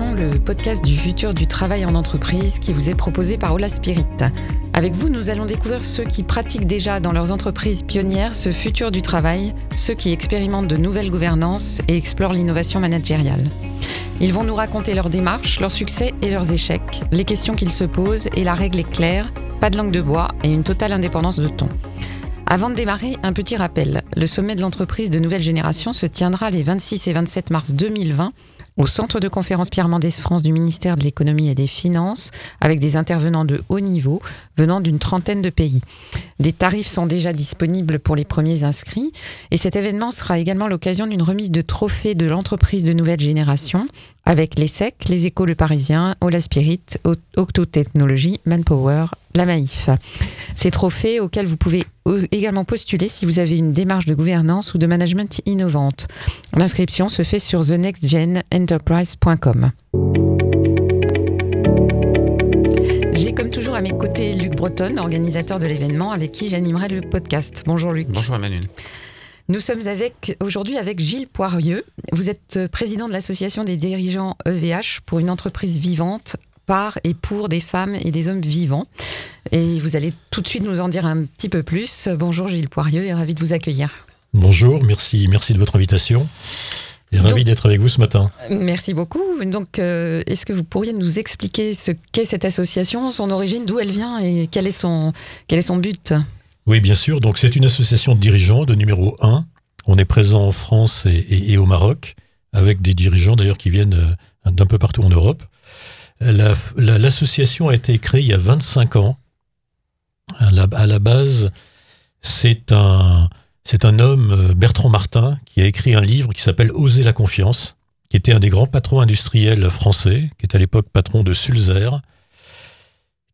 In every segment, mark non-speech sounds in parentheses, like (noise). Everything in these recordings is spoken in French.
Le podcast du futur du travail en entreprise qui vous est proposé par Ola Spirit. Avec vous, nous allons découvrir ceux qui pratiquent déjà dans leurs entreprises pionnières ce futur du travail, ceux qui expérimentent de nouvelles gouvernances et explorent l'innovation managériale. Ils vont nous raconter leurs démarches, leurs succès et leurs échecs, les questions qu'ils se posent et la règle est claire, pas de langue de bois et une totale indépendance de ton. Avant de démarrer, un petit rappel. Le sommet de l'entreprise de nouvelle génération se tiendra les 26 et 27 mars 2020 au centre de conférence Pierre Mendès France du ministère de l'économie et des finances avec des intervenants de haut niveau venant d'une trentaine de pays. Des tarifs sont déjà disponibles pour les premiers inscrits et cet événement sera également l'occasion d'une remise de trophées de l'entreprise de nouvelle génération avec les SEC, les Écoles Le Parisien, Ola Spirit, Octo Technologies, Manpower, la Maïf. Ces trophées auxquels vous pouvez également postuler si vous avez une démarche de gouvernance ou de management innovante. L'inscription se fait sur thenextgenenterprise.com. J'ai comme toujours à mes côtés Luc Breton, organisateur de l'événement, avec qui j'animerai le podcast. Bonjour Luc. Bonjour Emmanuel. Nous sommes avec aujourd'hui avec Gilles Poirieux. Vous êtes président de l'association des dirigeants EVH pour une entreprise vivante par et pour des femmes et des hommes vivants. Et vous allez tout de suite nous en dire un petit peu plus. Bonjour Gilles Poirieux et ravi de vous accueillir. Bonjour, merci, merci de votre invitation. Et ravi d'être avec vous ce matin. Merci beaucoup. Donc, euh, est-ce que vous pourriez nous expliquer ce qu'est cette association, son origine, d'où elle vient et quel est son, quel est son but? Oui, bien sûr. Donc, c'est une association de dirigeants de numéro 1. On est présent en France et, et au Maroc, avec des dirigeants d'ailleurs qui viennent euh, d'un peu partout en Europe. L'association a été créée il y a 25 ans. À la, base, c'est un, c'est un homme, euh, Bertrand Martin, qui a écrit un livre qui s'appelle Oser la confiance, qui était un des grands patrons industriels français, qui est à l'époque patron de Sulzer,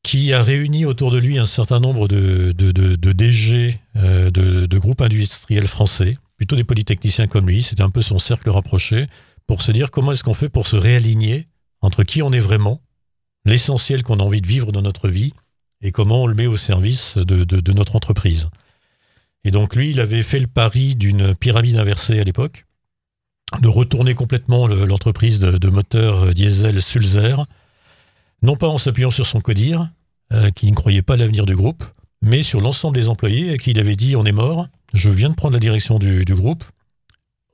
qui a réuni autour de lui un certain nombre de, DG euh, de, de groupes industriels français, plutôt des polytechniciens comme lui, c'était un peu son cercle rapproché, pour se dire comment est-ce qu'on fait pour se réaligner entre qui on est vraiment, l'essentiel qu'on a envie de vivre dans notre vie, et comment on le met au service de, notre entreprise. Et donc lui, il avait fait le pari d'une pyramide inversée à l'époque, de retourner complètement l'entreprise de, moteur diesel Sulzer, non pas en s'appuyant sur son codir, euh, qui ne croyait pas à l'avenir du groupe, mais sur l'ensemble des employés à qui il avait dit on est mort, je viens de prendre la direction du groupe,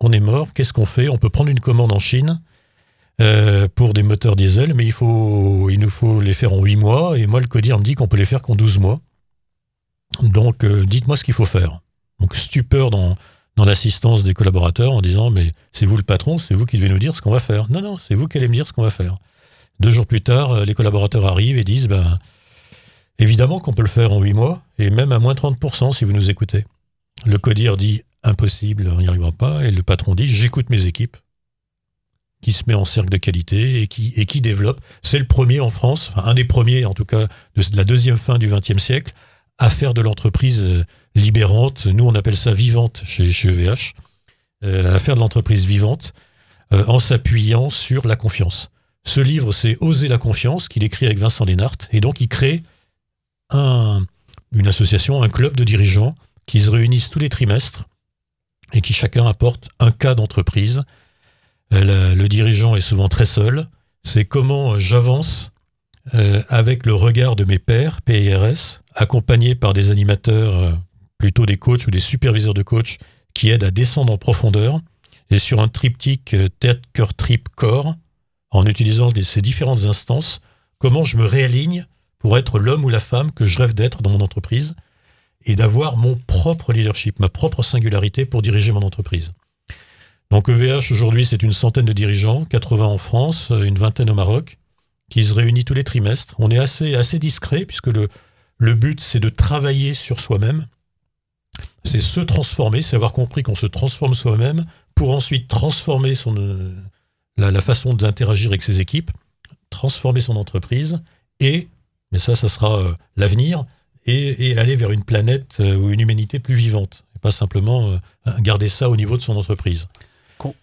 on est mort, qu'est-ce qu'on fait? On peut prendre une commande en Chine, euh, pour des moteurs diesel, mais il, faut, il nous faut les faire en 8 mois, et moi le CODIR me dit qu'on peut les faire qu'en 12 mois. Donc euh, dites-moi ce qu'il faut faire. Donc stupeur dans, dans l'assistance des collaborateurs en disant mais c'est vous le patron, c'est vous qui devez nous dire ce qu'on va faire. Non, non, c'est vous qui allez me dire ce qu'on va faire. Deux jours plus tard, euh, les collaborateurs arrivent et disent ben, évidemment qu'on peut le faire en 8 mois, et même à moins 30% si vous nous écoutez. Le CODIR dit impossible, on n'y arrivera pas, et le patron dit j'écoute mes équipes, qui se met en cercle de qualité et qui, et qui développe. C'est le premier en France, un des premiers en tout cas de la deuxième fin du XXe siècle, à faire de l'entreprise euh, libérante. Nous, on appelle ça vivante chez, chez EVH, euh, à faire de l'entreprise vivante euh, en s'appuyant sur la confiance. Ce livre, c'est Oser la confiance qu'il écrit avec Vincent Lénart. Et donc, il crée un, une association, un club de dirigeants qui se réunissent tous les trimestres et qui chacun apporte un cas d'entreprise euh, le, dirigeant est souvent très seul. C'est comment j'avance avec le regard de mes pairs, PIRS, accompagnés par des animateurs, euh, plutôt des coachs ou des superviseurs de coachs, qui aident à descendre en profondeur, et sur un triptyque tête, cœur, trip, corps, en utilisant ces différentes instances, comment je me réaligne pour être l'homme ou la femme que je rêve d'être dans mon entreprise, et d'avoir mon propre leadership, ma propre singularité pour diriger mon entreprise. Donc EVH, aujourd'hui, c'est une centaine de dirigeants, 80 en France, une vingtaine au Maroc, qui se réunit tous les trimestres. On est assez, assez discret, puisque le, le but, c'est de travailler sur soi-même. C'est se transformer, c'est avoir compris qu'on se transforme soi-même pour ensuite transformer son, la, façon d'interagir avec ses équipes, transformer son entreprise et, mais ça, ça sera euh, l'avenir, et, aller vers une planète euh, ou une humanité plus vivante, et pas simplement euh, garder ça au niveau de son entreprise.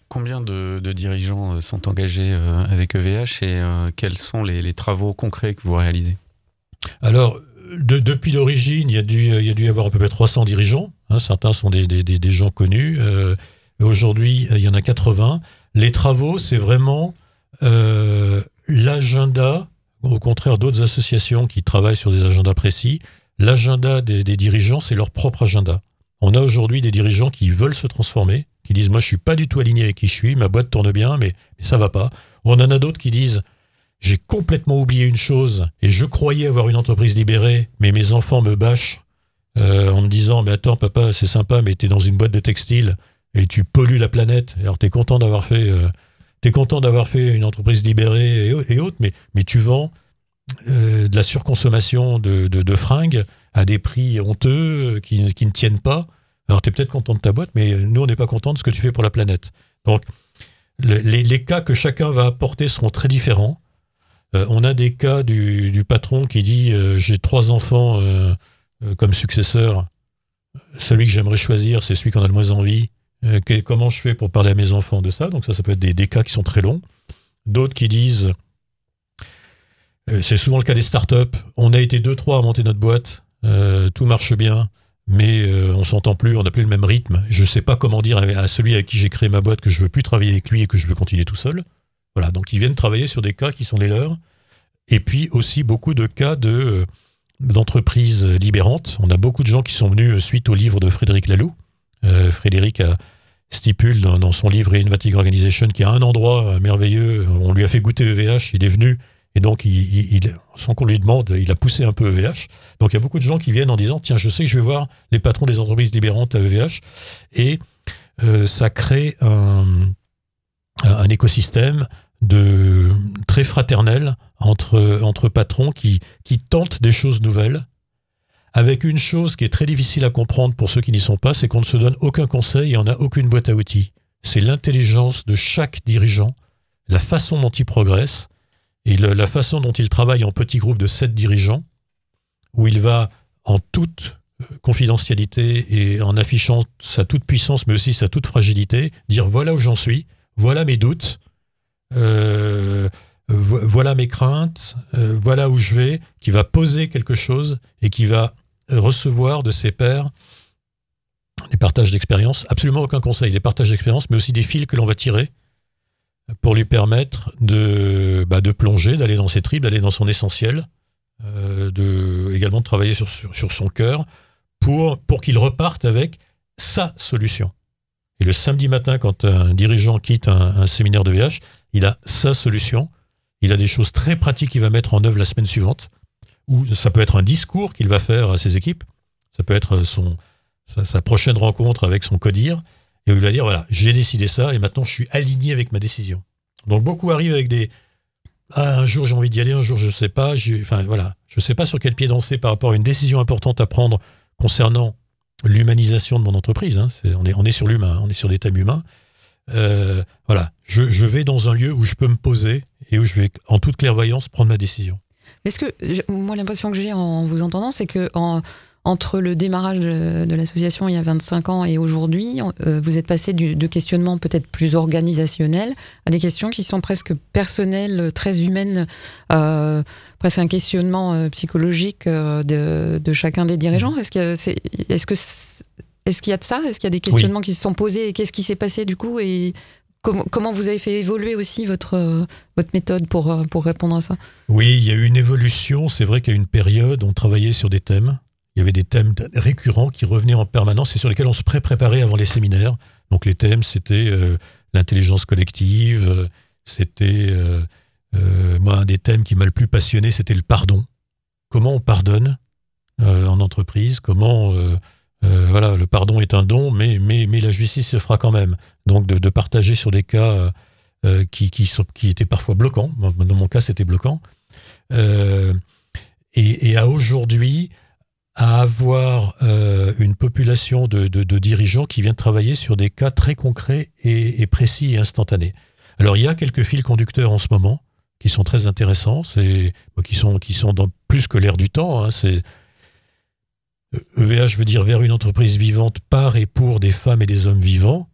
Combien de, dirigeants euh, sont engagés euh, avec EVH et euh, quels sont les, travaux concrets que vous réalisez? Alors, depuis l'origine, il, y a dû, y avoir à peu près 300 dirigeants. Hein. certains sont des, gens connus. Aujourd'hui, il y en a 80. Les travaux, c'est vraiment euh, l'agenda, au contraire d'autres associations qui travaillent sur des agendas précis, l'agenda des, dirigeants, c'est leur propre agenda. On a aujourd'hui des dirigeants qui veulent se transformer, qui disent moi je suis pas du tout aligné avec qui je suis, ma boîte tourne bien, mais, mais ça va pas. On en a d'autres qui disent j'ai complètement oublié une chose et je croyais avoir une entreprise libérée, mais mes enfants me bâchent euh, en me disant mais attends papa c'est sympa mais tu es dans une boîte de textile et tu pollues la planète. Alors tu es content d'avoir fait euh, content d'avoir fait une entreprise libérée et, autres, mais, mais tu vends euh, de la surconsommation de, de, fringues à des prix honteux qui, qui ne tiennent pas. Alors tu es peut-être content de ta boîte, mais nous on n'est pas content de ce que tu fais pour la planète. Donc les, les, cas que chacun va apporter seront très différents. Euh, on a des cas du, patron qui dit euh, j'ai trois enfants euh, comme successeur. Celui que j'aimerais choisir, c'est celui qu'on a le moins envie. comment je fais pour parler à mes enfants de ça? Donc ça, ça peut être des, cas qui sont très longs. D'autres qui disent c'est souvent le cas des startups. On a été deux trois à monter notre boîte, tout marche bien, mais on s'entend plus, on n'a plus le même rythme. Je ne sais pas comment dire à celui avec qui j'ai créé ma boîte que je veux plus travailler avec lui et que je veux continuer tout seul. Voilà, donc ils viennent travailler sur des cas qui sont les leurs. Et puis aussi beaucoup de cas de euh, d'entreprises libérantes. On a beaucoup de gens qui sont venus euh, suite au livre de Frédéric Laloux. Euh, Frédéric stipule dans, son livre Innovative Organization qu'il y a un endroit merveilleux. On lui a fait goûter EVH, il est venu. Et donc, il, sans qu'on lui demande, il a poussé un peu EVH. Donc, il y a beaucoup de gens qui viennent en disant Tiens, je sais que je vais voir les patrons des entreprises libérantes à EVH. Et ça crée un, un écosystème de très fraternel entre, entre patrons qui, qui tentent des choses nouvelles, avec une chose qui est très difficile à comprendre pour ceux qui n'y sont pas, c'est qu'on ne se donne aucun conseil et on n'a aucune boîte à outils. C'est l'intelligence de chaque dirigeant, la façon dont il progresse et la façon dont il travaille en petits groupes de sept dirigeants, où il va en toute confidentialité et en affichant sa toute puissance, mais aussi sa toute fragilité, dire voilà où j'en suis, voilà mes doutes, euh, voilà mes craintes, euh, voilà où je vais, qui va poser quelque chose et qui va recevoir de ses pairs des partages d'expérience, absolument aucun conseil, des partages d'expérience, mais aussi des fils que l'on va tirer pour lui permettre de, bah, plonger, d'aller dans ses tripes, d'aller dans son essentiel, euh, également de travailler sur, son cœur pour qu'il reparte avec sa solution. Et le samedi matin, quand un dirigeant quitte un, séminaire de VH, il a sa solution. Il a des choses très pratiques qu'il va mettre en œuvre la semaine suivante. Ou ça peut être un discours qu'il va faire à ses équipes. Ça peut être son, sa, prochaine rencontre avec son codir. Et il va dire, voilà, j'ai décidé ça et maintenant je suis aligné avec ma décision. Donc beaucoup arrivent avec des... Ah, un jour j'ai envie d'y aller, un jour je ne sais pas. Enfin voilà, je ne sais pas sur quel pied danser par rapport à une décision importante à prendre concernant l'humanisation de mon entreprise. Hein. on, est, on est sur l'humain, on est sur des thèmes humains. Euh, voilà, je, vais dans un lieu où je peux me poser et où je vais, en toute clairvoyance, prendre ma décision. Est-ce que, moi, l'impression que j'ai en vous entendant, c'est que en, entre le démarrage de, l'association il y a 25 ans et aujourd'hui, euh, vous êtes passé de questionnements peut-être plus organisationnels à des questions qui sont presque personnelles, très humaines, euh, presque un questionnement euh, psychologique de, chacun des dirigeants. Est-ce que c'est, est-ce que est-ce qu'il y a de ça? Est-ce qu'il y a des questionnements qui se sont posés et qu'est-ce qui s'est passé du coup? Et Comment, comment, vous avez fait évoluer aussi votre, votre méthode pour, pour répondre à ça? Oui, il y a eu une évolution. C'est vrai qu'à une période, on travaillait sur des thèmes il y avait des thèmes récurrents qui revenaient en permanence et sur lesquels on se pré-préparait avant les séminaires. Donc les thèmes, c'était euh, l'intelligence collective, euh, c'était... Euh, moi, un des thèmes qui m'a le plus passionné, c'était le pardon. Comment on pardonne en entreprise? Comment... voilà, le pardon est un don, mais, mais, mais la justice se fera quand même. Donc de, partager sur des cas qui, qui, sont, qui étaient parfois bloquants. Dans mon cas, c'était bloquant. et, et à aujourd'hui, à avoir euh, une population de, dirigeants qui viennent travailler sur des cas très concrets et, précis et instantanés. Alors il y a quelques fils conducteurs en ce moment qui sont très intéressants, c'est qui sont qui sont dans plus que l'air du temps. Hein, c'est EVH veut dire vers une entreprise vivante par et pour des femmes et des hommes vivants.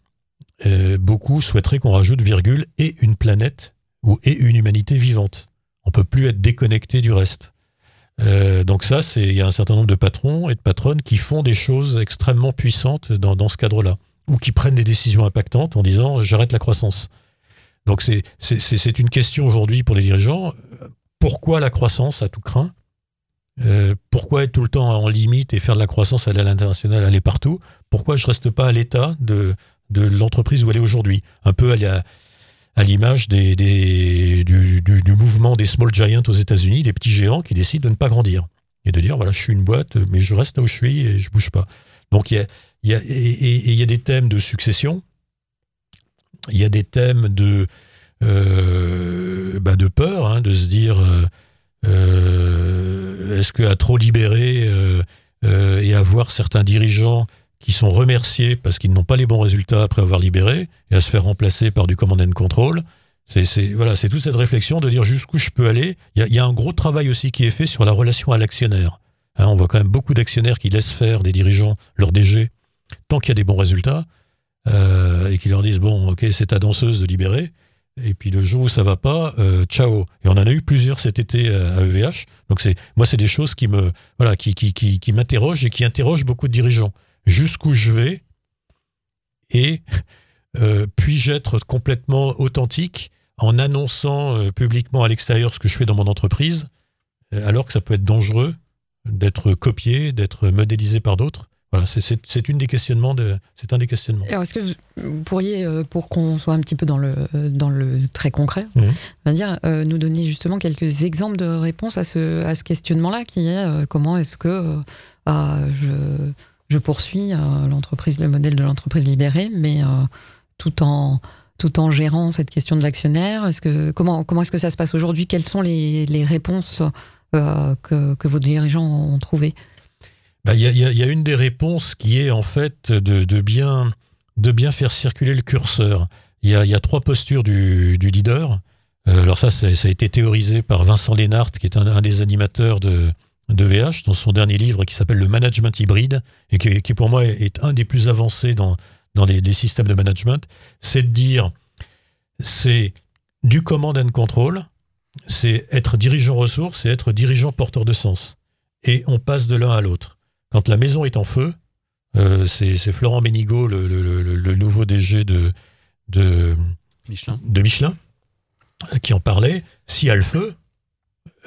Euh, beaucoup souhaiteraient qu'on rajoute virgule et une planète ou et une humanité vivante. On peut plus être déconnecté du reste. Euh, donc ça, c'est il y a un certain nombre de patrons et de patronnes qui font des choses extrêmement puissantes dans, ce cadre-là, ou qui prennent des décisions impactantes en disant j'arrête la croissance. Donc c'est une question aujourd'hui pour les dirigeants. Pourquoi la croissance à tout craint? Euh, pourquoi être tout le temps en limite et faire de la croissance, à l'international, aller partout? Pourquoi je reste pas à l'état de, de l'entreprise où elle est aujourd'hui? Un peu à, à l'image des, du, mouvement des small giants aux États-Unis, les petits géants qui décident de ne pas grandir et de dire voilà, je suis une boîte, mais je reste là où je suis et je bouge pas. Donc il y a, des thèmes de succession, il y a des thèmes de, euh, bah de peur, hein, de se dire. Euh, euh, est-ce qu'à trop libérer euh, et avoir certains dirigeants qui sont remerciés parce qu'ils n'ont pas les bons résultats après avoir libéré et à se faire remplacer par du command and control. C'est voilà, c'est toute cette réflexion de dire jusqu'où je peux aller. Il y, a, un gros travail aussi qui est fait sur la relation à l'actionnaire. Hein, on voit quand même beaucoup d'actionnaires qui laissent faire des dirigeants, leur DG, tant qu'il y a des bons résultats, et qui leur disent bon, ok, c'est ta danseuse de libérer. Et puis le jour où ça va pas, euh, ciao. Et on en a eu plusieurs cet été à EVH. Donc c'est moi c'est des choses qui me voilà qui qui qui, qui m'interrogent et qui interrogent beaucoup de dirigeants. Jusqu'où je vais et euh, puis-je être complètement authentique en annonçant euh, publiquement à l'extérieur ce que je fais dans mon entreprise, alors que ça peut être dangereux d'être copié, d'être modélisé par d'autres? Voilà, c'est une des questionnements de, c'est un des questionnements. Alors, est-ce que vous pourriez, euh, pour qu'on soit un petit peu dans le, dans le très concret, mmh. dire, euh, nous donner justement quelques exemples de réponses à ce, à ce questionnement-là, qui est euh, comment est-ce que ah, je, je, poursuis l'entreprise, le modèle de l'entreprise libérée, mais tout en tout en gérant cette question de l'actionnaire. Comment comment est-ce que ça se passe aujourd'hui? Quelles sont les, les réponses que, que vos dirigeants ont trouvées? Bah, il y, a, une des réponses qui est en fait de, bien, de bien faire circuler le curseur. Il y a, trois postures du, leader. Euh, alors ça, ça, a été théorisé par Vincent Lénart, qui est un, des animateurs de, de VH, dans son dernier livre qui s'appelle Le Management Hybride, et qui, pour moi est un des plus avancés dans, dans les, les systèmes de management. C'est de dire, c'est du command and control, c'est être dirigeant ressources et être dirigeant porteur de sens. Et on passe de l'un à l'autre. Quand la maison est en feu, euh, c'est Florent Bénigaud, le, nouveau DG de, de, Michelin. de Michelin, qui en parlait. S'il y a le feu,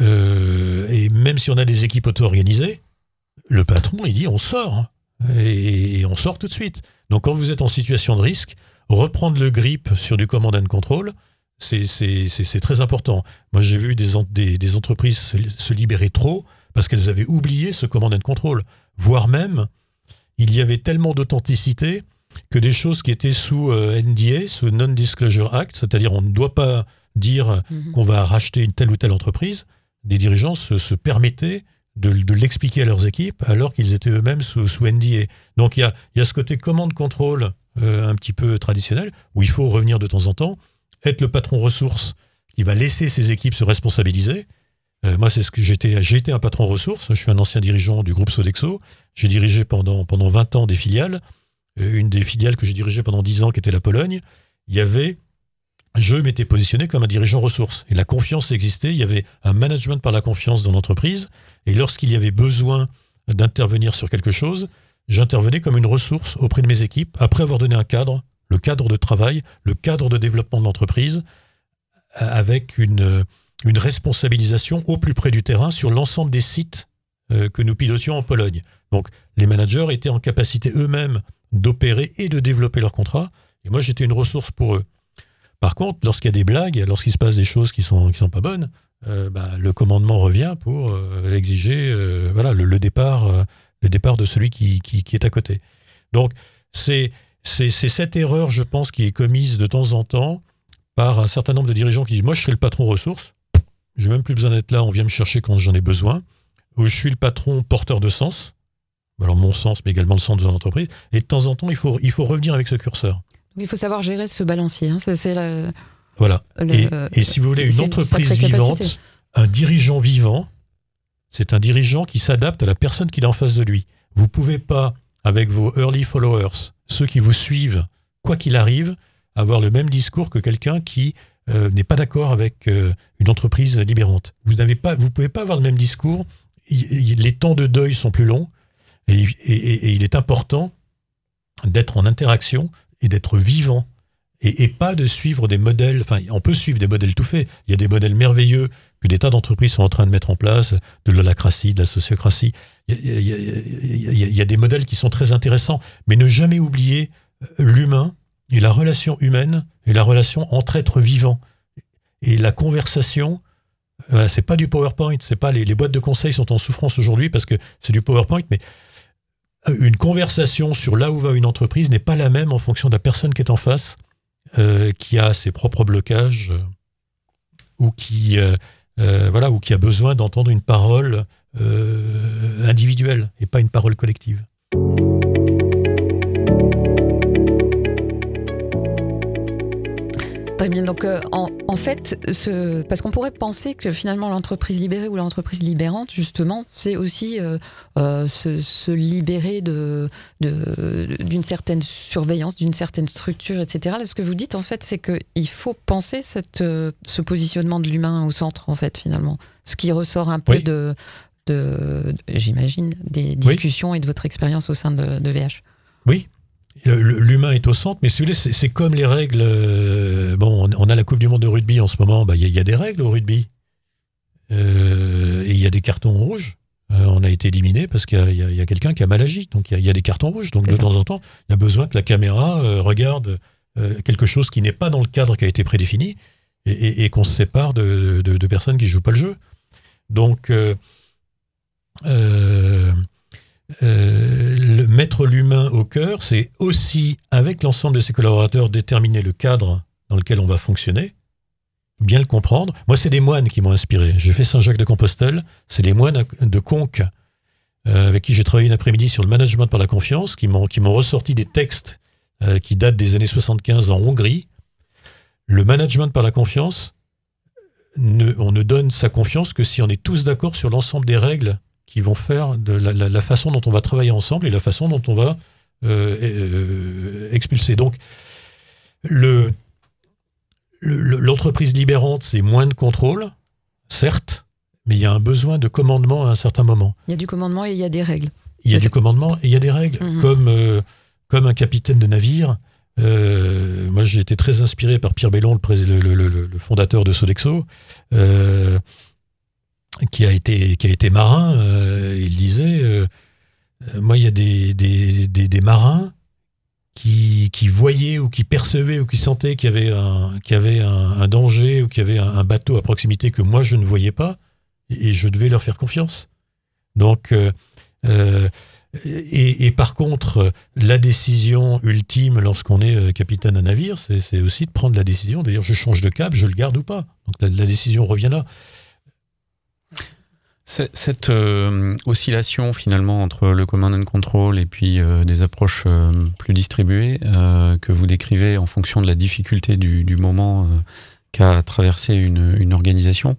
euh, et même si on a des équipes auto-organisées, le patron, il dit on sort. Hein. et, on sort tout de suite. Donc quand vous êtes en situation de risque, reprendre le grip sur du command and control, c'est très important. Moi, j'ai vu des, des, des, entreprises se, libérer trop parce qu'elles avaient oublié ce command and control voire même, il y avait tellement d'authenticité que des choses qui étaient sous euh, NDA, sous Non-Disclosure Act, c'est-à-dire on ne doit pas dire mhm. qu'on va racheter une telle ou telle entreprise, des dirigeants se, permettaient de, l'expliquer à leurs équipes alors qu'ils étaient eux-mêmes sous, NDA. Donc il y a, ce côté commande contrôle euh, un petit peu traditionnel où il faut revenir de temps en temps, être le patron ressources qui va laisser ses équipes se responsabiliser euh, moi, c'est ce que j'étais. J'ai été un patron ressources. Je suis un ancien dirigeant du groupe Sodexo. J'ai dirigé pendant, pendant 20 ans des filiales. Euh, une des filiales que j'ai dirigées pendant 10 ans, qui était la Pologne, il y avait. Je m'étais positionné comme un dirigeant ressources. Et la confiance existait. Il y avait un management par la confiance dans l'entreprise. Et lorsqu'il y avait besoin d'intervenir sur quelque chose, j'intervenais comme une ressource auprès de mes équipes, après avoir donné un cadre, le cadre de travail, le cadre de développement de l'entreprise, avec une une responsabilisation au plus près du terrain sur l'ensemble des sites euh, que nous pilotions en Pologne. Donc les managers étaient en capacité eux-mêmes d'opérer et de développer leurs contrats, et moi j'étais une ressource pour eux. Par contre, lorsqu'il y a des blagues, lorsqu'il se passe des choses qui sont qui sont pas bonnes, euh, bah, le commandement revient pour euh, exiger voilà le, départ le départ de celui qui, qui, qui est à côté. Donc c'est cette erreur, je pense, qui est commise de temps en temps par un certain nombre de dirigeants qui disent moi je serai le patron ressources j'ai même plus besoin d'être là, on vient me chercher quand j'en ai besoin. Où je suis le patron porteur de sens, alors mon sens, mais également le sens de l'entreprise. Et de temps en temps, il faut, il faut revenir avec ce curseur. Il faut savoir gérer ce balancier. Hein. C'est Voilà. et, si vous voulez, une entreprise vivante, un dirigeant vivant, c'est un dirigeant qui s'adapte à la personne qu'il a en face de lui. Vous ne pouvez pas, avec vos early followers, ceux qui vous suivent, quoi qu'il arrive, avoir le même discours que quelqu'un qui euh, n'est pas d'accord avec euh, une entreprise libérante. Vous n'avez pas, vous pouvez pas avoir le même discours. les temps de deuil sont plus longs et, il est important d'être en interaction et d'être vivant et, pas de suivre des modèles. Enfin, on peut suivre des modèles tout faits. Il y a des modèles merveilleux que des tas d'entreprises sont en train de mettre en place, de l'holacratie, de la sociocratie. Il y, a, des modèles qui sont très intéressants, mais ne jamais oublier l'humain et la relation humaine et la relation entre êtres vivants. Et la conversation, voilà, c'est pas du PowerPoint, c'est pas les, les, boîtes de conseil sont en souffrance aujourd'hui parce que c'est du PowerPoint, mais une conversation sur là où va une entreprise n'est pas la même en fonction de la personne qui est en face, euh, qui a ses propres blocages euh, ou qui euh, voilà ou qui a besoin d'entendre une parole individuelle et pas une parole collective. Très bien. Donc, euh, en, fait, ce, parce qu'on pourrait penser que finalement l'entreprise libérée ou l'entreprise libérante, justement, c'est aussi euh, euh, se, libérer de, d'une certaine surveillance, d'une certaine structure, etc. Là, ce que vous dites, en fait, c'est qu'il faut penser cette, ce positionnement de l'humain au centre, en fait, finalement. Ce qui ressort un peu de, de, j'imagine, des discussions et de votre expérience au sein de, de VH. Oui, L'humain est au centre, mais si vous voulez, c'est comme les règles. Euh, bon, on a la Coupe du Monde de rugby en ce moment. Bah, il y, a des règles au rugby. Euh, et il y a des cartons rouges. Euh, on a été éliminé parce qu'il y a, quelqu'un qui a mal agi. Donc il y, a des cartons rouges. Donc de temps en temps, il y a besoin que la caméra regarde quelque chose qui n'est pas dans le cadre qui a été prédéfini et, qu'on se sépare de, de, personnes qui jouent pas le jeu. Donc euh, le, mettre l'humain au cœur, c'est aussi, avec l'ensemble de ses collaborateurs, déterminer le cadre dans lequel on va fonctionner, bien le comprendre. Moi, c'est des moines qui m'ont inspiré. J'ai fait Saint-Jacques de Compostelle, c'est des moines de Conques euh, avec qui j'ai travaillé une après-midi sur le management par la confiance, qui m'ont, ressorti des textes euh, qui datent des années 75 en Hongrie. Le management par la confiance, on ne donne sa confiance que si on est tous d'accord sur l'ensemble des règles qui vont faire de la, façon dont on va travailler ensemble et la façon dont on va euh, euh, expulser. Donc, le, l'entreprise libérante, c'est moins de contrôle, certes, mais il y a un besoin de commandement à un certain moment. Il y a du commandement et il y a des règles. Il y a du commandement et il y a des règles. Mhm. Comme, euh, comme un capitaine de navire, moi j'ai été très inspiré par Pierre Bellon, le, le fondateur de Sodexo qui a été, marin, euh, il disait euh, Moi, il y a des, marins qui, voyaient ou qui percevaient ou qui sentaient qu'il y avait, un, danger ou qu'il y avait un, bateau à proximité que moi, je ne voyais pas, et, je devais leur faire confiance. Donc, euh, et, par contre, la décision ultime lorsqu'on est capitaine d'un navire, c'est aussi de prendre la décision de dire je change de cap, je le garde ou pas. Donc la décision revient là. Cette euh, oscillation finalement entre le command and control et puis euh, des approches euh, plus distribuées que vous décrivez en fonction de la difficulté du, moment qu'a traversé une, organisation,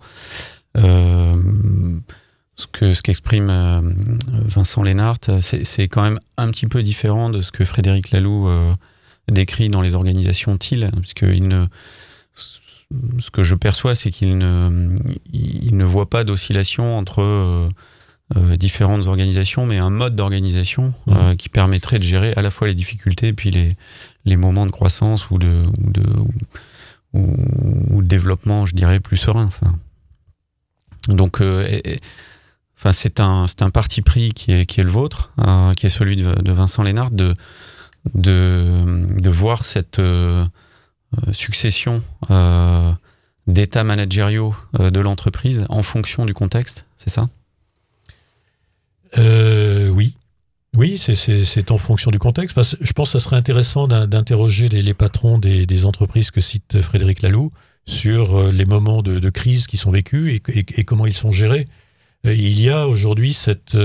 ce que ce qu'exprime Vincent Lénart, c'est quand même un petit peu différent de ce que Frédéric Laloux décrit dans les organisations TIL, puisqu'il ne ce que je perçois, c'est qu'il ne, il ne voit pas d'oscillation entre euh, euh, différentes organisations, mais un mode d'organisation euh, qui permettrait de gérer à la fois les difficultés et puis les, les moments de croissance ou de, ou de, ou, de développement, je dirais, plus serein. Enfin. Donc, enfin, c'est un, c'est un parti pris qui est, qui est le vôtre, qui est celui de, de Vincent Lénard, de, de, de voir cette succession euh, d'états managériaux euh, de l'entreprise en fonction du contexte, c'est ça? Oui. Oui, c'est en fonction du contexte. Je pense que ça serait intéressant d'interroger les, patrons des, entreprises que cite Frédéric Laloux sur les moments de, crise qui sont vécus et, comment ils sont gérés. Il y a aujourd'hui cette,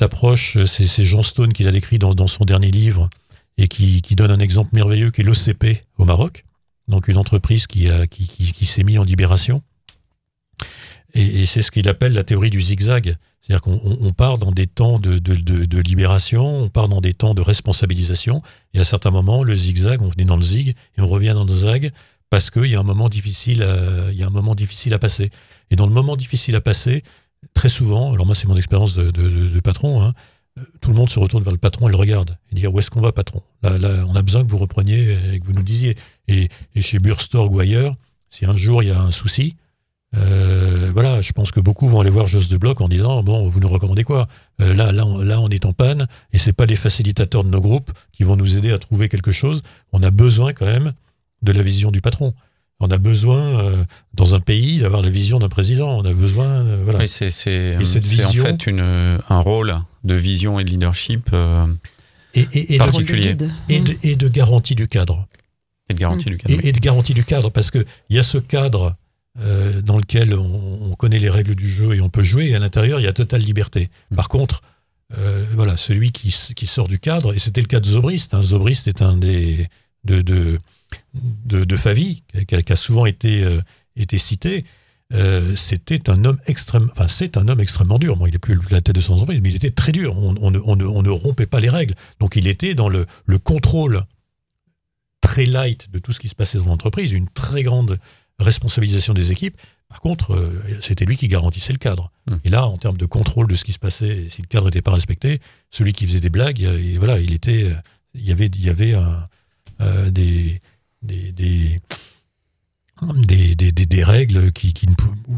approche, c'est Jean Stone qui l'a décrit dans, son dernier livre, et qui, donne un exemple merveilleux qui est l'OCP au Maroc, donc une entreprise qui, qui, qui, s'est mise en libération. Et, c'est ce qu'il appelle la théorie du zigzag. C'est-à-dire qu'on part dans des temps de, de, de, libération, on part dans des temps de responsabilisation, et à certains moments, le zigzag, on venait dans le zig, et on revient dans le zag, parce qu'il y a un moment difficile il y a un moment difficile à passer. Et dans le moment difficile à passer, très souvent, alors moi c'est mon expérience de, patron, hein, tout le monde se retourne vers le patron et le regarde. Et dit où est-ce qu'on va, patron? Là, là, on a besoin que vous repreniez et que vous le disiez. Et, chez Burstorg ou ailleurs, si un jour il y a un souci, euh, voilà, je pense que beaucoup vont aller voir Joss de Bloc en disant bon, vous nous recommandez quoi? Euh, Là, là, on, là, on est en panne et c'est pas les facilitateurs de nos groupes qui vont nous aider à trouver quelque chose. On a besoin quand même de la vision du patron. On a besoin euh, dans un pays d'avoir la vision d'un président. On a besoin, euh, voilà. Oui, c'est c'est- Et cette c'est en vision- fait une, un rôle de vision et de leadership euh, Et, et, et, Par- de, particulier. Guide. et, de, et de garantie du cadre. et de garantie du cadre. Et, et de garantie du cadre, parce que il y a ce cadre euh, dans lequel on, on connaît les règles du jeu et on peut jouer, et à l'intérieur, il y a totale liberté. Mm. Par contre, euh, voilà, celui qui, qui sort du cadre, et c'était le cas de Zobrist, hein, Zobrist est un des de, de, de, de Favi, qui a, qui a souvent été, euh, été cité. Euh, c'était un homme extrême, enfin c'est un homme extrêmement dur. Bon, il est plus la tête de son entreprise, mais il était très dur. On, on ne- on ne, on ne rompait pas les règles. Donc il était dans le, le contrôle très light de tout ce qui se passait dans l'entreprise, une très grande responsabilisation des équipes. Par contre, euh, c'était lui qui garantissait le cadre. Hmm. Et là, en termes de contrôle de ce qui se passait, si le cadre n'était pas respecté, celui qui faisait des blagues, et voilà, il était, il y avait, il y avait un, euh, des, des, des, des, des, des- des règles qui, qui ne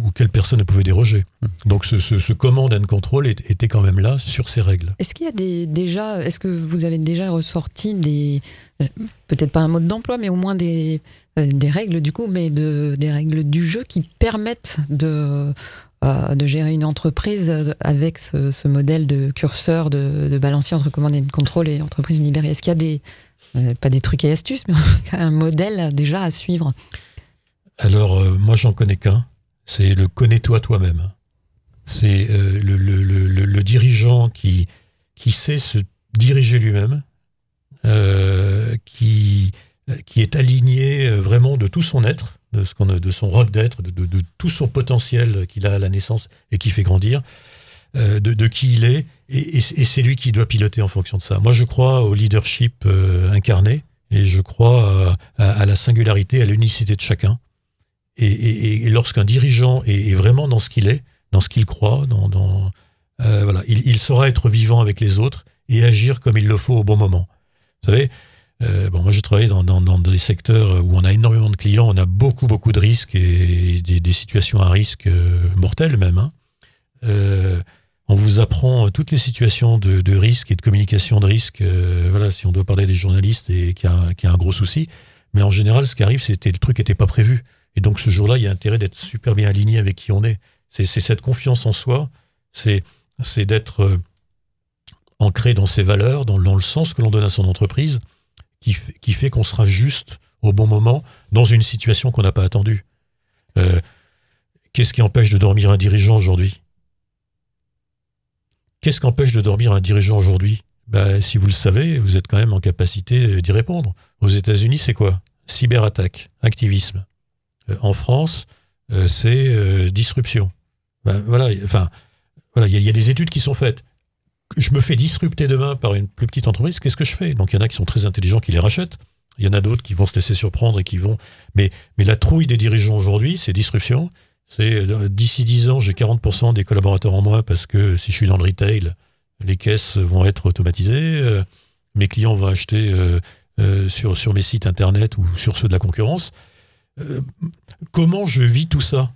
auxquelles personne ne pouvait déroger. Donc, ce, ce, ce command and control est- était quand même là sur ces règles. Est-ce qu'il y a des, déjà, est-ce que vous avez déjà ressorti des, euh, peut-être pas un mode d'emploi, mais au moins des, euh, des règles du coup, mais de, des règles du jeu qui permettent de, euh, de gérer une entreprise avec ce, ce modèle de curseur, de, de balancier entre commande et contrôle et entreprise libérée? Est-ce qu'il y a des, pas des trucs et astuces, mais un modèle déjà à suivre Alors, euh, moi, j'en connais qu'un. C'est le connais-toi toi-même. C'est euh, le, dirigeant qui, qui sait se diriger lui-même, euh, qui, qui est aligné euh, vraiment de tout son être, de, ce qu'on de son rock d'être, de, de- tout son potentiel qu'il a à la naissance et qui fait grandir, euh, de, de qui il est, et, c'est lui qui doit piloter en fonction de ça. Moi, je crois au leadership euh, incarné, et je crois à, la singularité, à l'unicité de chacun. Et, et- lorsqu'un dirigeant est, vraiment dans ce qu'il est, dans ce qu'il croit, dans, euh, voilà, il, saura être vivant avec les autres et agir comme il le faut au bon moment. Vous savez, euh, bon, moi j'ai travaillé dans, dans- des secteurs où on a énormément de clients, on a beaucoup beaucoup de risques et des, situations à risque euh, mortelles même. hein. Euh, on vous apprend toutes les situations de, risque et de communication de risque. euh, voilà, si on doit parler des journalistes et qu'il y, a un- gros souci. Mais en général, ce qui arrive, c'était le truc n'était pas prévu. Et donc ce jour-là, il y a intérêt d'être super bien aligné avec qui on est. C'est cette confiance en soi, c'est d'être euh, ancré dans ses valeurs, dans, le sens que l'on donne à son entreprise, qui, fait- qu'on sera juste au bon moment dans une situation qu'on n'a pas attendue. Euh, Qu'est-ce qui empêche de dormir un dirigeant aujourd'hui? Qu'est-ce qui empêche de dormir un dirigeant aujourd'hui? Bah, Si vous le savez, vous êtes quand même en capacité d'y répondre. Aux États-Unis, c'est quoi? Cyberattaque, activisme. Euh, en France, euh, c'est euh, disruption. Ben, voilà, enfin, voilà, il y, a- il y a des études qui sont faites. Je me fais disrupter demain par une plus petite entreprise, qu'est-ce que je fais? Donc il y en a qui sont très intelligents qui les rachètent. Il y en a d'autres qui vont se laisser surprendre et qui vont. Mais, mais la trouille des dirigeants aujourd'hui, c'est disruption. C'est euh, d'ici 10 ans, j'ai 40% des collaborateurs en moins parce que si je suis dans le retail, les caisses vont être automatisées. euh, mes clients vont acheter euh, sur, mes sites internet ou sur ceux de la concurrence. Comment je vis tout ça?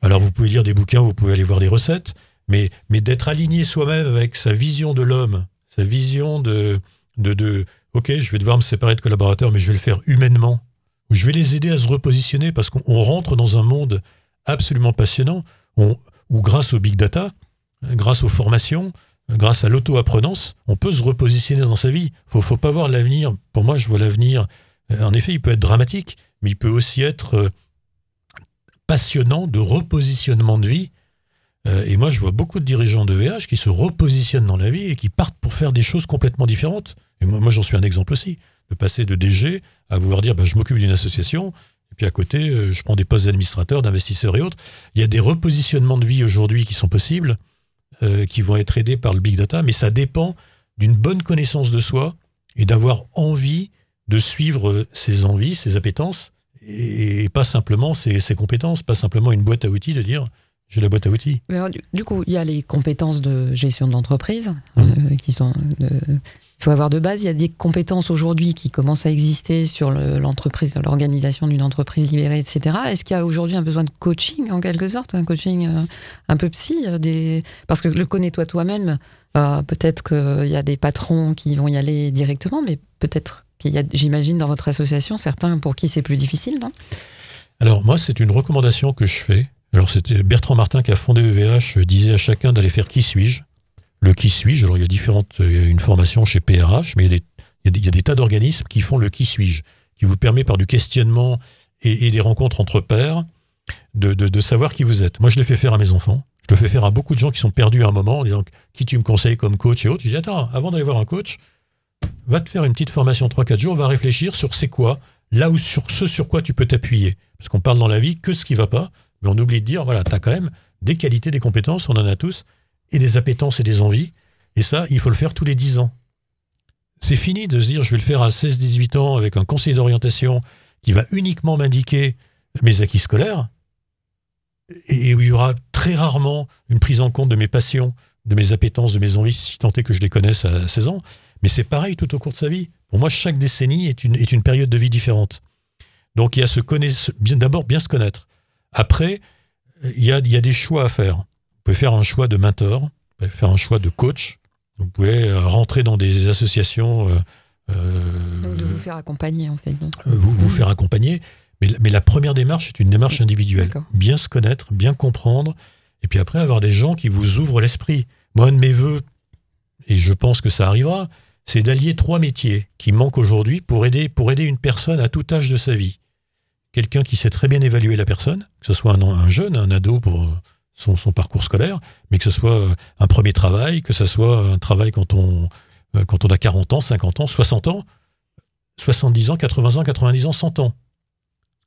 Alors vous pouvez lire des bouquins, vous pouvez aller voir des recettes, mais, mais d'être aligné soi-même avec sa vision de l'homme, sa vision de, de, de OK, je vais devoir me séparer de collaborateurs, mais je vais le faire humainement. Je vais les aider à se repositionner parce qu'on on rentre dans un monde absolument passionnant on- où grâce au big data, grâce aux formations, grâce à l'auto-apprenance, on peut se repositionner dans sa vie. Faut, faut pas voir l'avenir. Pour moi, je vois l'avenir. euh, En effet, il peut être dramatique, mais il peut aussi être euh, passionnant de repositionnement de vie. Euh, et moi, je vois beaucoup de dirigeants de VH qui se repositionnent dans la vie et qui partent pour faire des choses complètement différentes. Et moi j'en suis un exemple aussi. De passer de DG à vouloir dire, bah, je m'occupe d'une association, et puis à côté, euh, je prends des postes d'administrateurs, d'investisseurs et autres. Il y a des repositionnements de vie aujourd'hui qui sont possibles, euh, qui vont être aidés par le big data, mais ça dépend d'une bonne connaissance de soi et d'avoir envie de suivre euh, ses envies, ses appétences, et, pas simplement ses compétences, pas simplement une boîte à outils de dire j'ai la boîte à outils. du, coup, il y a les compétences de gestion d'entreprise mmh. euh, qui sont. il faut avoir de base. Il y a des compétences aujourd'hui qui commencent à exister sur l'entreprise, l'organisation d'une entreprise libérée, etc. Est-ce qu'il y a aujourd'hui un besoin de coaching en quelque sorte, un coaching euh, un peu psy, euh, des... parce que le connais-toi toi-même. peut-être qu'il y a des patrons qui vont y aller directement, mais peut-être qu'il y a, j'imagine, dans votre association certains pour qui c'est plus difficile, non? Alors moi, c'est une recommandation que je fais alors c'était Bertrand Martin qui a fondé EVH, disait à chacun d'aller faire qui suis-je. Le qui suis-je, alors il y a différentes, il y a une formation chez PRH, mais il y a des, tas d'organismes qui font le qui suis-je, qui vous permet par du questionnement et, des rencontres entre pairs de, savoir qui vous êtes. Moi je l'ai fait faire à mes enfants, je le fais faire à beaucoup de gens qui sont perdus à un moment en disant qui tu me conseilles comme coach et autres. Je dis attends, avant d'aller voir un coach, va te faire une petite formation 3-4 jours, va réfléchir sur c'est quoi, là où sur ce sur quoi tu peux t'appuyer. Parce qu'on parle dans la vie que ce qui va pas, on oublie de dire, voilà, tu as quand même des qualités, des compétences, on en a tous, et des appétences et des envies. Et ça, il faut le faire tous les 10 ans. C'est fini de se dire, je vais le faire à 16-18 ans avec un conseiller d'orientation qui va uniquement m'indiquer mes acquis scolaires, et où il y aura très rarement une prise en compte de mes passions, de mes appétences, de mes envies, si tant est que je les connaisse à 16 ans. Mais c'est pareil tout au cours de sa vie. Pour moi, chaque décennie est une, période de vie différente. Donc il y a d'abord bien se connaître. Après, il y a, des choix à faire. Vous pouvez faire un choix de mentor, vous pouvez faire un choix de coach, vous pouvez euh, rentrer dans des associations. Euh, euh, Donc de vous faire accompagner en fait. Vous, vous faire accompagner, mais, la première démarche est une démarche individuelle. Bien se connaître, bien comprendre, et puis après avoir des gens qui vous ouvrent l'esprit. Moi, un de mes voeux, et je pense que ça arrivera, c'est d'allier trois métiers qui manquent aujourd'hui pour aider, pour aider une personne à tout âge de sa vie quelqu'un qui sait très bien évaluer la personne, que ce soit un, jeune, un ado pour son, parcours scolaire, mais que ce soit euh, un premier travail, que ce soit un travail quand on, euh, quand on a 40 ans, 50 ans, 60 ans, 70 ans, 80 ans, 90 ans, 100 ans.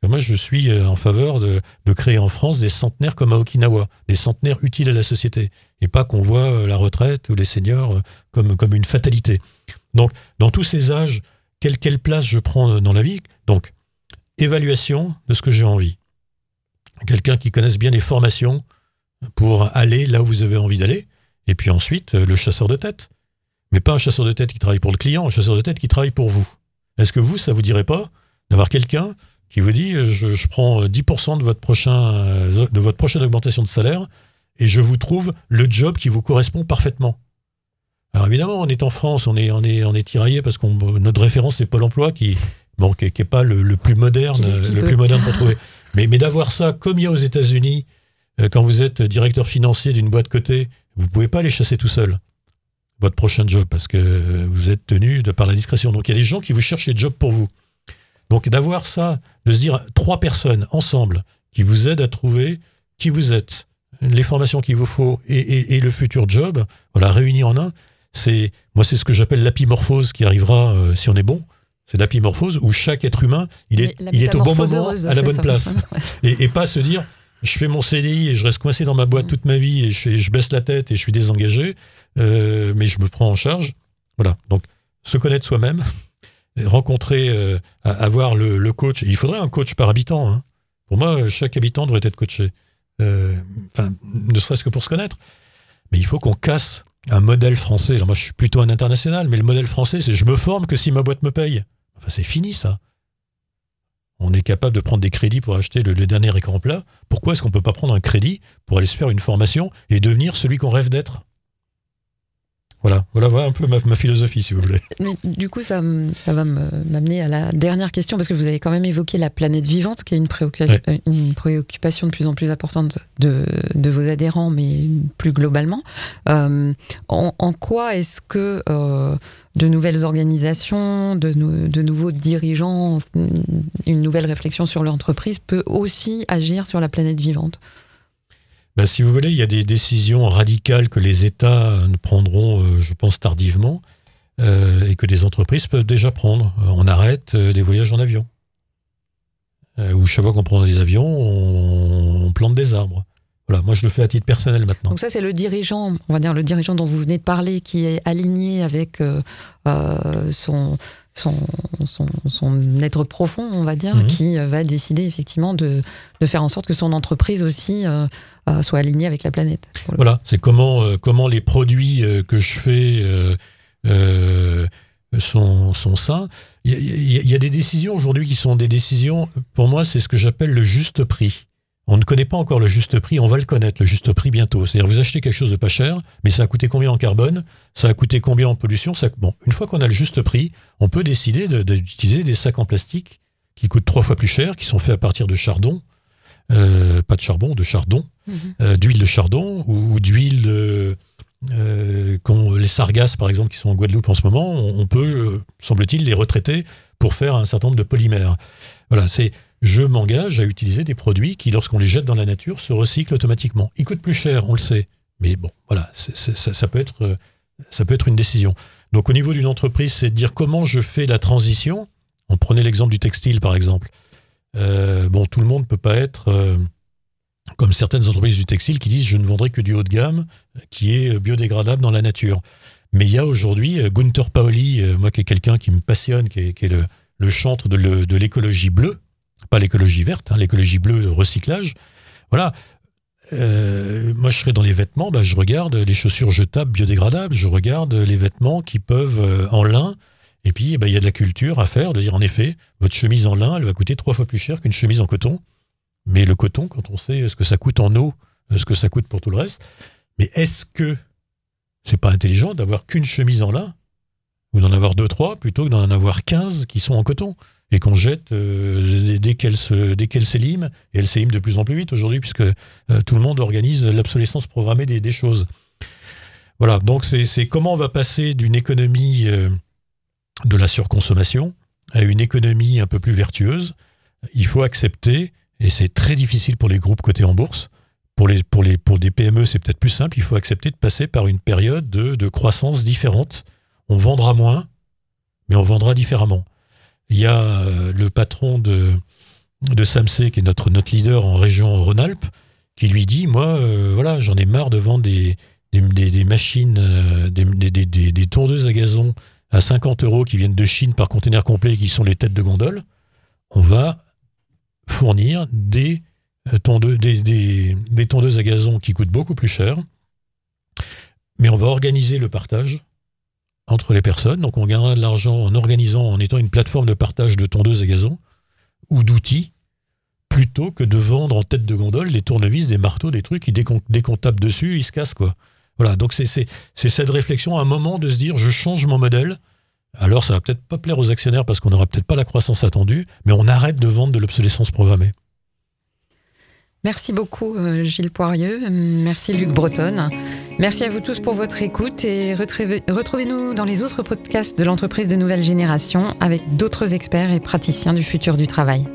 Moi, je suis euh, en faveur de, créer en France des centenaires comme à Okinawa, des centenaires utiles à la société, et pas qu'on voit la retraite ou les seniors comme, comme une fatalité. Donc, dans tous ces âges, quelle, quelle place je prends dans la vie? Donc, évaluation de ce que j'ai envie. Quelqu'un qui connaisse bien les formations pour aller là où vous avez envie d'aller. Et puis ensuite, euh, le chasseur de tête. Mais pas un chasseur de tête qui travaille pour le client, un chasseur de tête qui travaille pour vous. Est-ce que vous, ça vous dirait pas d'avoir quelqu'un qui vous dit euh, je, prends 10% de votre, euh, de votre prochaine augmentation de salaire et je vous trouve le job qui vous correspond parfaitement? Alors évidemment, on est en France, on est, on on est tiraillé parce que notre référence c'est Pôle Emploi qui, bon, qui n'est pas le, plus moderne, le plus moderne pour trouver. Mais, mais d'avoir ça comme il y a aux États-Unis, euh, quand vous êtes directeur financier d'une boîte cotée, vous ne pouvez pas les chasser tout seul, votre prochain job, parce que vous êtes tenu de par la discrétion. Donc il y a des gens qui vous cherchent des jobs pour vous. Donc d'avoir ça, de se dire trois personnes ensemble qui vous aident à trouver qui vous êtes, les formations qu'il vous faut et, le futur job, voilà, réunis en un, c'est moi c'est ce que j'appelle l'apimorphose qui arrivera euh, si on est bon. C'est l'apimorphose où chaque être humain, il est, il est au bon moment, à la bonne place. (laughs) et, pas se dire, je fais mon CDI et je reste coincé dans ma boîte toute ma vie et je, je baisse la tête et je suis désengagé, euh, mais je me prends en charge. Voilà. Donc, se connaître soi-même, (laughs) rencontrer, euh, avoir le, coach. Il faudrait un coach par habitant. Hein. Pour moi, chaque habitant devrait être coaché. Euh, enfin, ne serait-ce que pour se connaître. Mais il faut qu'on casse un modèle français. Alors moi, je suis plutôt un international, mais le modèle français, c'est je me forme que si ma boîte me paye. Enfin, c'est fini ça. On est capable de prendre des crédits pour acheter le, dernier écran plat. Pourquoi est-ce qu'on ne peut pas prendre un crédit pour aller se faire une formation et devenir celui qu'on rêve d'être? Voilà, voilà, un peu ma, philosophie, si vous voulez. du coup, ça, ça va m'amener à la dernière question, parce que vous avez quand même évoqué la planète vivante, qui est une préoccupation, une préoccupation de plus en plus importante de, de vos adhérents, mais plus globalement. Euh, en, quoi est-ce que euh, de nouvelles organisations, de, de, nouveaux dirigeants, une nouvelle réflexion sur l'entreprise peut aussi agir sur la planète vivante? Ben, si vous voulez, il y a des décisions radicales que les États ne prendront, euh, je pense, tardivement, euh, et que des entreprises peuvent déjà prendre. On arrête euh, des voyages en avion. Ou chaque fois qu'on prend des avions, on, plante des arbres. Voilà, moi je le fais à titre personnel maintenant. Donc ça c'est le dirigeant, on va dire le dirigeant dont vous venez de parler, qui est aligné avec son son, son, être profond, on va dire, mhm. qui va décider effectivement de, de, faire en sorte que son entreprise aussi soit alignée avec la planète. Voilà, c'est comment, comment les produits que je fais sont, sont sains. Il y, y, a des décisions aujourd'hui qui sont des décisions, pour moi, c'est ce que j'appelle le juste prix. On ne connaît pas encore le juste prix, on va le connaître, le juste prix bientôt. C'est-à-dire, vous achetez quelque chose de pas cher, mais ça a coûté combien en carbone? Ça a coûté combien en pollution? Ça... Bon, une fois qu'on a le juste prix, on peut décider d'utiliser des sacs en plastique qui coûtent trois fois plus cher, qui sont faits à partir de chardon, euh, pas de charbon, de chardon, mhm. euh, d'huile de chardon ou, d'huile de, euh, les sargasses par exemple qui sont en Guadeloupe en ce moment, on, peut, semble-t-il, les retraiter pour faire un certain nombre de polymères. Voilà, c'est je m'engage à utiliser des produits qui, lorsqu'on les jette dans la nature, se recyclent automatiquement. Ils coûtent plus cher, on le sait. Mais bon, voilà, ça, peut être, ça peut être une décision. Donc au niveau d'une entreprise, c'est de dire comment je fais la transition. On prenait l'exemple du textile, par exemple. Euh, bon, tout le monde ne peut pas être euh, comme certaines entreprises du textile qui disent je ne vendrai que du haut de gamme qui est biodégradable dans la nature. Mais il y a aujourd'hui euh, Gunther Paoli, moi qui est quelqu'un qui me passionne, qui est, le chantre de l'écologie bleue, pas l'écologie verte, hein, l'écologie bleue, recyclage. Voilà. Euh, moi, je serais dans les vêtements, bah, je regarde les chaussures jetables biodégradables, je regarde les vêtements qui peuvent euh, en lin. Et puis, bah, il y a de la culture à faire, de dire en effet, votre chemise en lin, elle va coûter trois fois plus cher qu'une chemise en coton. Mais le coton, quand on sait ce que ça coûte en eau, ce que ça coûte pour tout le reste, mais est-ce que c'est pas intelligent d'avoir qu'une chemise en lin? Ou d'en avoir deux, trois, plutôt que d'en avoir quinze qui sont en coton? Et qu'on jette euh, dès qu'elle se dès s'élime et elle s'élime de plus en plus vite aujourd'hui puisque euh, tout le monde organise l'obsolescence programmée des, des, choses. Voilà, donc c'est comment on va passer d'une économie euh, de la surconsommation à une économie un peu plus vertueuse. Il faut accepter, et c'est très difficile pour les groupes cotés en bourse. Pour, les, pour, les, pour des PME, c'est peut-être plus simple. Il faut accepter de passer par une période de, de croissance différente. On vendra moins, mais on vendra différemment. Il y a euh, le patron de, de Samsé, qui est notre, notre leader en région Rhône-Alpes, qui lui dit Moi, euh, voilà, j'en ai marre de vendre des, machines, euh, des, tondeuses à gazon à 50 euros qui viennent de Chine par conteneur complet et qui sont les têtes de gondole. On va fournir des, des tondeuses à gazon qui coûtent beaucoup plus cher, mais on va organiser le partage entre les personnes. Donc on gagnera de l'argent en organisant, en étant une plateforme de partage de tondeuses à gazon ou d'outils, plutôt que de vendre en tête de gondole des tournevis, des marteaux, des trucs qui dès qu'on, tape dessus, ils se cassent quoi. Voilà, donc c'est, cette réflexion un moment de se dire je change mon modèle. Alors ça va peut-être pas plaire aux actionnaires parce qu'on n'aura peut-être pas la croissance attendue, mais on arrête de vendre de l'obsolescence programmée. Merci beaucoup euh, Gilles Poirieux, merci Luc Bretonne. Merci à vous tous pour votre écoute et retrouvez-nous dans les autres podcasts de l'entreprise de nouvelle génération avec d'autres experts et praticiens du futur du travail.